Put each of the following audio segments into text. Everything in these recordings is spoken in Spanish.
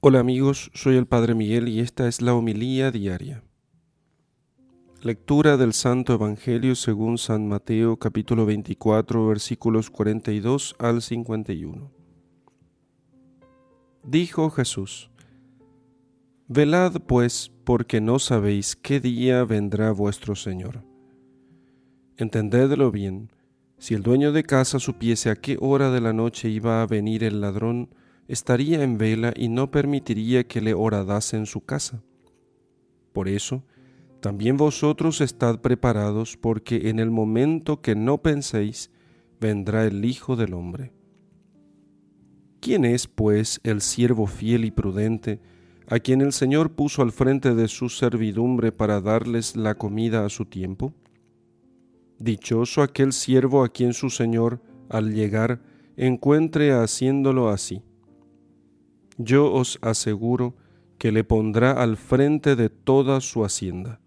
Hola amigos, soy el Padre Miguel y esta es la homilía diaria. Lectura del Santo Evangelio según San Mateo capítulo 24 versículos 42 al 51. Dijo Jesús, Velad pues porque no sabéis qué día vendrá vuestro Señor. Entendedlo bien, si el dueño de casa supiese a qué hora de la noche iba a venir el ladrón, estaría en vela y no permitiría que le horadasen su casa. Por eso, también vosotros estad preparados, porque en el momento que no penséis, vendrá el Hijo del Hombre. ¿Quién es, pues, el siervo fiel y prudente, a quien el Señor puso al frente de su servidumbre para darles la comida a su tiempo? Dichoso aquel siervo a quien su Señor, al llegar, encuentre haciéndolo así yo os aseguro que le pondrá al frente de toda su hacienda.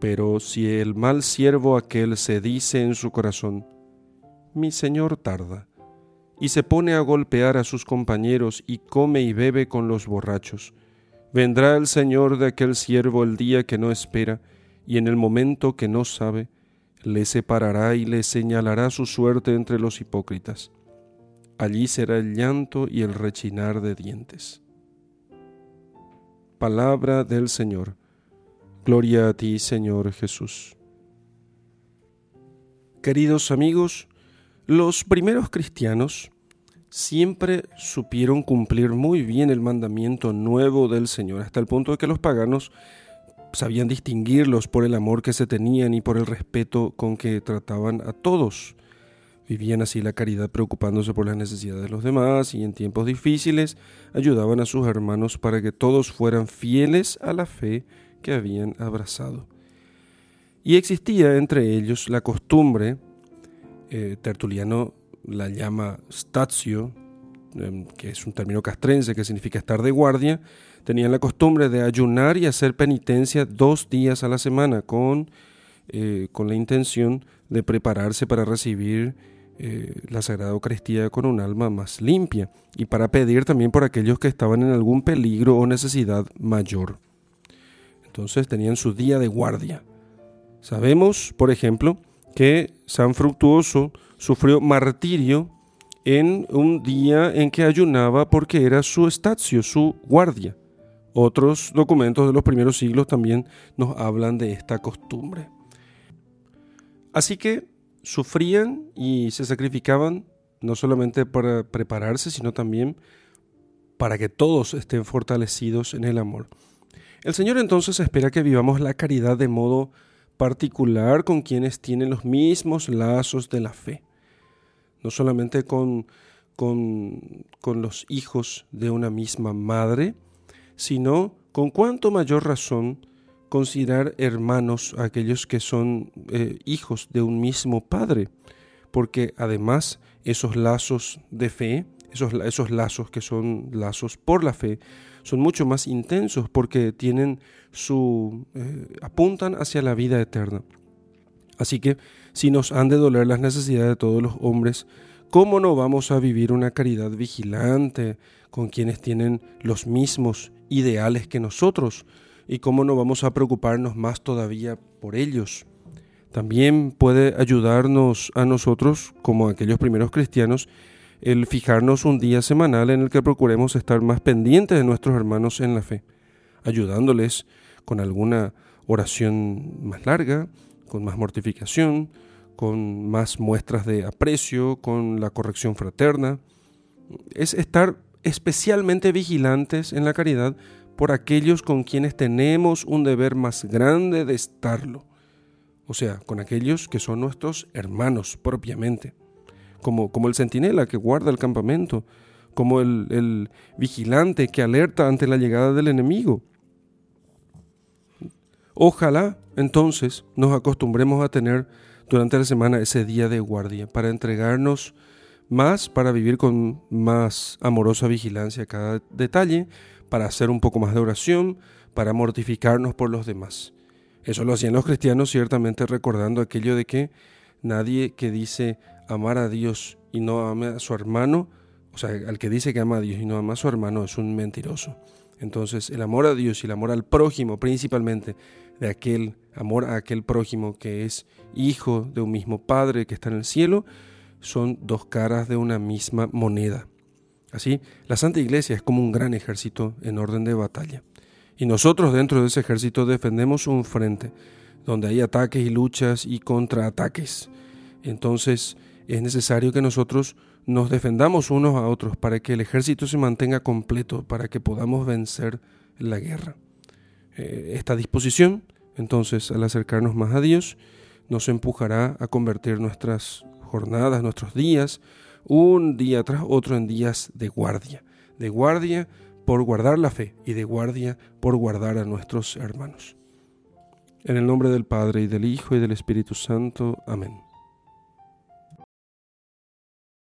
Pero si el mal siervo aquel se dice en su corazón, mi señor tarda, y se pone a golpear a sus compañeros y come y bebe con los borrachos, vendrá el señor de aquel siervo el día que no espera, y en el momento que no sabe, le separará y le señalará su suerte entre los hipócritas allí será el llanto y el rechinar de dientes. Palabra del Señor. Gloria a ti, Señor Jesús. Queridos amigos, los primeros cristianos siempre supieron cumplir muy bien el mandamiento nuevo del Señor, hasta el punto de que los paganos sabían distinguirlos por el amor que se tenían y por el respeto con que trataban a todos. Vivían así la caridad preocupándose por las necesidades de los demás y en tiempos difíciles ayudaban a sus hermanos para que todos fueran fieles a la fe que habían abrazado. Y existía entre ellos la costumbre, eh, Tertuliano la llama statio, em, que es un término castrense que significa estar de guardia, tenían la costumbre de ayunar y hacer penitencia dos días a la semana con, eh, con la intención de prepararse para recibir eh, la Sagrada Eucaristía con un alma más limpia y para pedir también por aquellos que estaban en algún peligro o necesidad mayor. Entonces tenían su día de guardia. Sabemos, por ejemplo, que San Fructuoso sufrió martirio en un día en que ayunaba porque era su estacio, su guardia. Otros documentos de los primeros siglos también nos hablan de esta costumbre. Así que sufrían y se sacrificaban no solamente para prepararse, sino también para que todos estén fortalecidos en el amor. El Señor entonces espera que vivamos la caridad de modo particular con quienes tienen los mismos lazos de la fe, no solamente con, con, con los hijos de una misma madre, sino con cuanto mayor razón considerar hermanos a aquellos que son eh, hijos de un mismo Padre, porque además esos lazos de fe, esos, esos lazos que son lazos por la fe, son mucho más intensos porque tienen su eh, apuntan hacia la vida eterna. Así que si nos han de doler las necesidades de todos los hombres, ¿cómo no vamos a vivir una caridad vigilante con quienes tienen los mismos ideales que nosotros? Y cómo no vamos a preocuparnos más todavía por ellos. También puede ayudarnos a nosotros, como aquellos primeros cristianos, el fijarnos un día semanal en el que procuremos estar más pendientes de nuestros hermanos en la fe, ayudándoles con alguna oración más larga, con más mortificación, con más muestras de aprecio, con la corrección fraterna. Es estar especialmente vigilantes en la caridad por aquellos con quienes tenemos un deber más grande de estarlo, o sea, con aquellos que son nuestros hermanos propiamente, como, como el centinela que guarda el campamento, como el, el vigilante que alerta ante la llegada del enemigo. Ojalá entonces nos acostumbremos a tener durante la semana ese día de guardia para entregarnos más, para vivir con más amorosa vigilancia cada detalle, para hacer un poco más de oración, para mortificarnos por los demás. Eso lo hacían los cristianos ciertamente recordando aquello de que nadie que dice amar a Dios y no ame a su hermano o sea, al que dice que ama a Dios y no ama a su hermano es un mentiroso. Entonces, el amor a Dios y el amor al prójimo, principalmente de aquel amor a aquel prójimo que es hijo de un mismo Padre que está en el cielo, son dos caras de una misma moneda. Así, la Santa Iglesia es como un gran ejército en orden de batalla. Y nosotros dentro de ese ejército defendemos un frente donde hay ataques y luchas y contraataques. Entonces es necesario que nosotros nos defendamos unos a otros para que el ejército se mantenga completo, para que podamos vencer la guerra. Eh, esta disposición, entonces, al acercarnos más a Dios, nos empujará a convertir nuestras jornadas, nuestros días, un día tras otro en días de guardia, de guardia por guardar la fe y de guardia por guardar a nuestros hermanos. En el nombre del Padre y del Hijo y del Espíritu Santo. Amén.